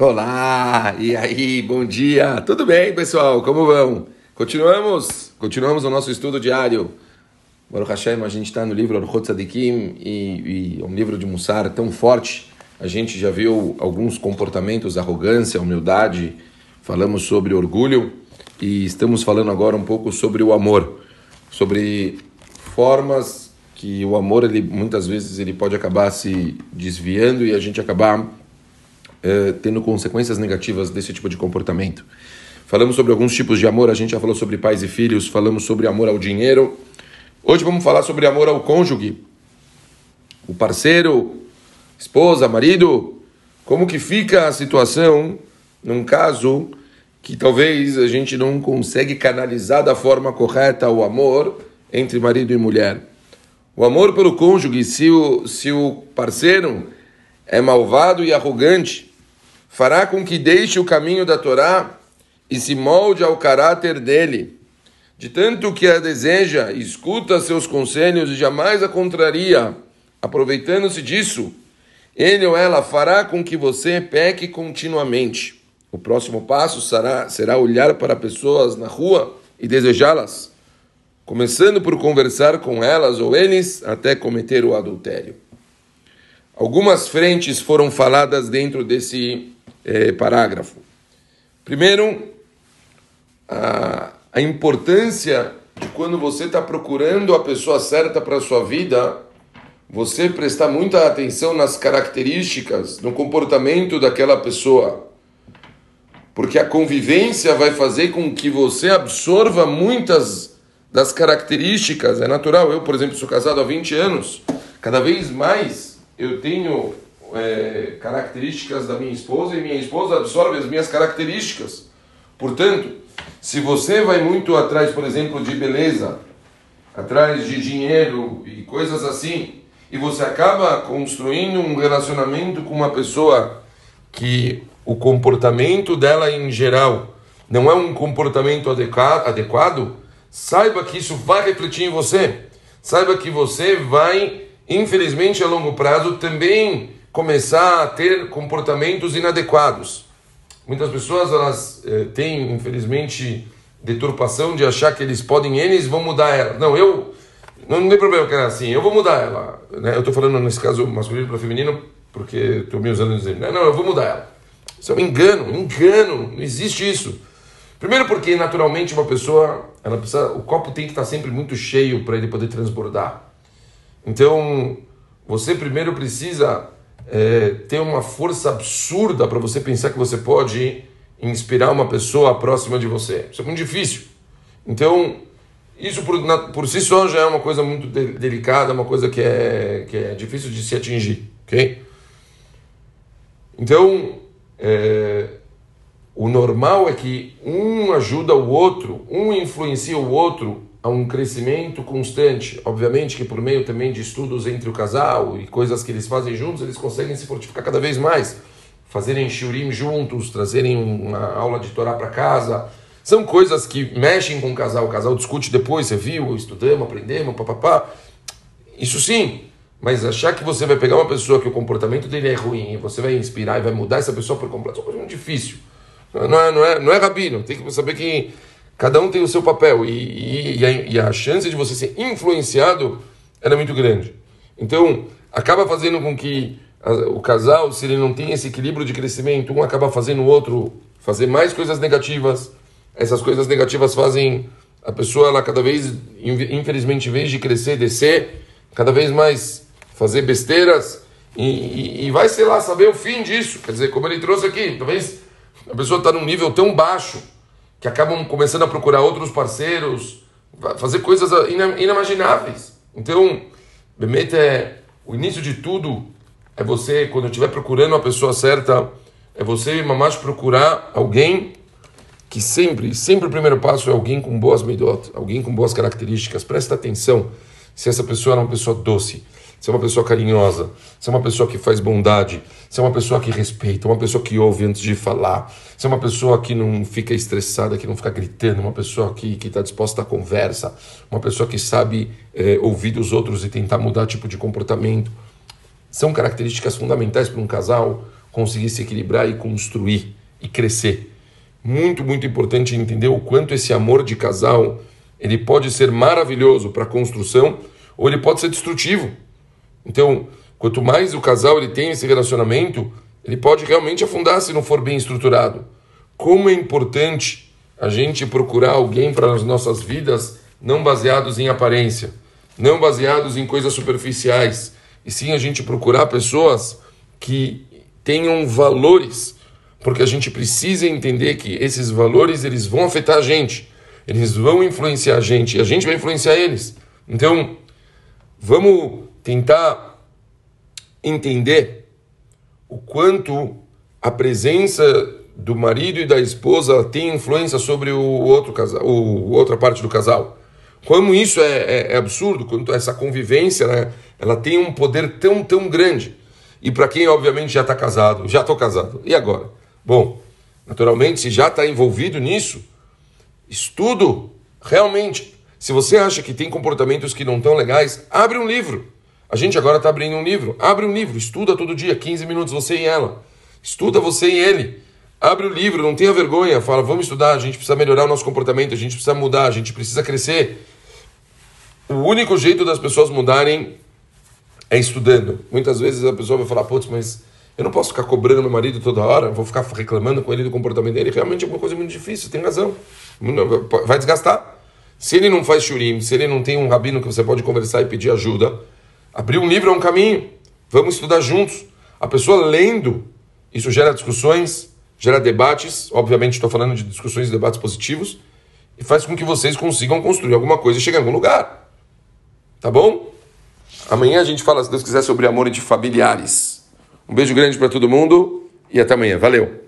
Olá, e aí, bom dia, tudo bem pessoal, como vão? Continuamos, continuamos o nosso estudo diário. Baruch Hashem, a gente está no livro Orchot Tzadikim e, e é um livro de Mussar tão forte. A gente já viu alguns comportamentos, arrogância, humildade, falamos sobre orgulho e estamos falando agora um pouco sobre o amor, sobre formas que o amor ele muitas vezes ele pode acabar se desviando e a gente acabar eh, tendo consequências negativas desse tipo de comportamento. Falamos sobre alguns tipos de amor, a gente já falou sobre pais e filhos, falamos sobre amor ao dinheiro. Hoje vamos falar sobre amor ao cônjuge, o parceiro, esposa, marido. Como que fica a situação num caso que talvez a gente não consegue canalizar da forma correta o amor entre marido e mulher. O amor pelo cônjuge, se o, se o parceiro é malvado e arrogante, fará com que deixe o caminho da Torá e se molde ao caráter dele. De tanto que a deseja, escuta seus conselhos e jamais a contraria, aproveitando-se disso, ele ou ela fará com que você peque continuamente. O próximo passo será, será olhar para pessoas na rua e desejá-las, começando por conversar com elas ou eles até cometer o adultério. Algumas frentes foram faladas dentro desse é, parágrafo. Primeiro, a, a importância de quando você está procurando a pessoa certa para a sua vida, você prestar muita atenção nas características, no comportamento daquela pessoa. Porque a convivência vai fazer com que você absorva muitas das características. É natural, eu, por exemplo, sou casado há 20 anos. Cada vez mais eu tenho é, características da minha esposa e minha esposa absorve as minhas características. Portanto, se você vai muito atrás, por exemplo, de beleza, atrás de dinheiro e coisas assim, e você acaba construindo um relacionamento com uma pessoa que o comportamento dela em geral não é um comportamento adequado, saiba que isso vai refletir em você. Saiba que você vai, infelizmente, a longo prazo também começar a ter comportamentos inadequados. Muitas pessoas elas eh, têm, infelizmente, deturpação de achar que eles podem, eles vão mudar ela. Não, eu não, não tem problema que é assim, eu vou mudar ela. Né? Eu estou falando nesse caso masculino para feminino porque estou me usando dizer, não, não, eu vou mudar ela. Isso é um engano, um engano, não existe isso. Primeiro porque naturalmente uma pessoa, ela precisa, o copo tem que estar sempre muito cheio para ele poder transbordar. Então, você primeiro precisa é, ter uma força absurda para você pensar que você pode inspirar uma pessoa próxima de você. Isso é muito difícil. Então, isso por, na, por si só já é uma coisa muito de, delicada, uma coisa que é, que é difícil de se atingir, ok? Então, é, o normal é que um ajuda o outro, um influencia o outro a um crescimento constante. Obviamente que por meio também de estudos entre o casal e coisas que eles fazem juntos, eles conseguem se fortificar cada vez mais. Fazerem shiurim juntos, trazerem uma aula de Torá para casa. São coisas que mexem com o casal. O casal discute depois, você viu, estudamos, aprendemos, papapá. Isso sim, mas achar que você vai pegar uma pessoa que o comportamento dele é ruim e você vai inspirar e vai mudar essa pessoa por completo, é uma coisa muito difícil. Não é, não é, não é rabino, tem que saber que Cada um tem o seu papel e, e, e, a, e a chance de você ser influenciado é muito grande. Então, acaba fazendo com que o casal, se ele não tem esse equilíbrio de crescimento, um acaba fazendo o outro fazer mais coisas negativas. Essas coisas negativas fazem a pessoa, ela cada vez, infelizmente, em vez de crescer, descer, cada vez mais fazer besteiras e, e vai, sei lá, saber o fim disso. Quer dizer, como ele trouxe aqui, talvez a pessoa está num nível tão baixo que acabam começando a procurar outros parceiros, fazer coisas inimagináveis. Então, Bemet é o início de tudo é você quando estiver procurando a pessoa certa, é você mamás procurar alguém que sempre, sempre o primeiro passo é alguém com boas medot, alguém com boas características. Presta atenção se essa pessoa é uma pessoa doce, se é uma pessoa carinhosa, se é uma pessoa que faz bondade, se é uma pessoa que respeita, uma pessoa que ouve antes de falar, se é uma pessoa que não fica estressada, que não fica gritando, uma pessoa que está disposta à conversa, uma pessoa que sabe é, ouvir dos outros e tentar mudar tipo de comportamento. São características fundamentais para um casal conseguir se equilibrar e construir e crescer. Muito, muito importante entender o quanto esse amor de casal ele pode ser maravilhoso para a construção ou ele pode ser destrutivo. Então, quanto mais o casal ele tem esse relacionamento, ele pode realmente afundar se não for bem estruturado. Como é importante a gente procurar alguém para as nossas vidas não baseados em aparência, não baseados em coisas superficiais, e sim a gente procurar pessoas que tenham valores, porque a gente precisa entender que esses valores eles vão afetar a gente, eles vão influenciar a gente e a gente vai influenciar eles. Então, vamos tentar entender o quanto a presença do marido e da esposa tem influência sobre o outro casal, o outra parte do casal. Como isso é, é, é absurdo, quanto essa convivência, né, ela tem um poder tão, tão grande. E para quem, obviamente, já está casado, já estou casado, e agora? Bom, naturalmente, se já está envolvido nisso, estudo, realmente. Se você acha que tem comportamentos que não estão legais, abre um livro. A gente agora está abrindo um livro. Abre um livro, estuda todo dia, 15 minutos, você e ela. Estuda você e ele. Abre o livro, não tenha vergonha. Fala, vamos estudar, a gente precisa melhorar o nosso comportamento, a gente precisa mudar, a gente precisa crescer. O único jeito das pessoas mudarem é estudando. Muitas vezes a pessoa vai falar, putz, mas eu não posso ficar cobrando meu marido toda hora, vou ficar reclamando com ele do comportamento dele. Realmente é uma coisa muito difícil, tem razão. Vai desgastar. Se ele não faz shurim, se ele não tem um rabino que você pode conversar e pedir ajuda, abrir um livro é um caminho. Vamos estudar juntos. A pessoa lendo, isso gera discussões, gera debates. Obviamente, estou falando de discussões e debates positivos. E faz com que vocês consigam construir alguma coisa e chegar em algum lugar. Tá bom? Amanhã a gente fala, se Deus quiser, sobre amor de familiares. Um beijo grande para todo mundo e até amanhã. Valeu!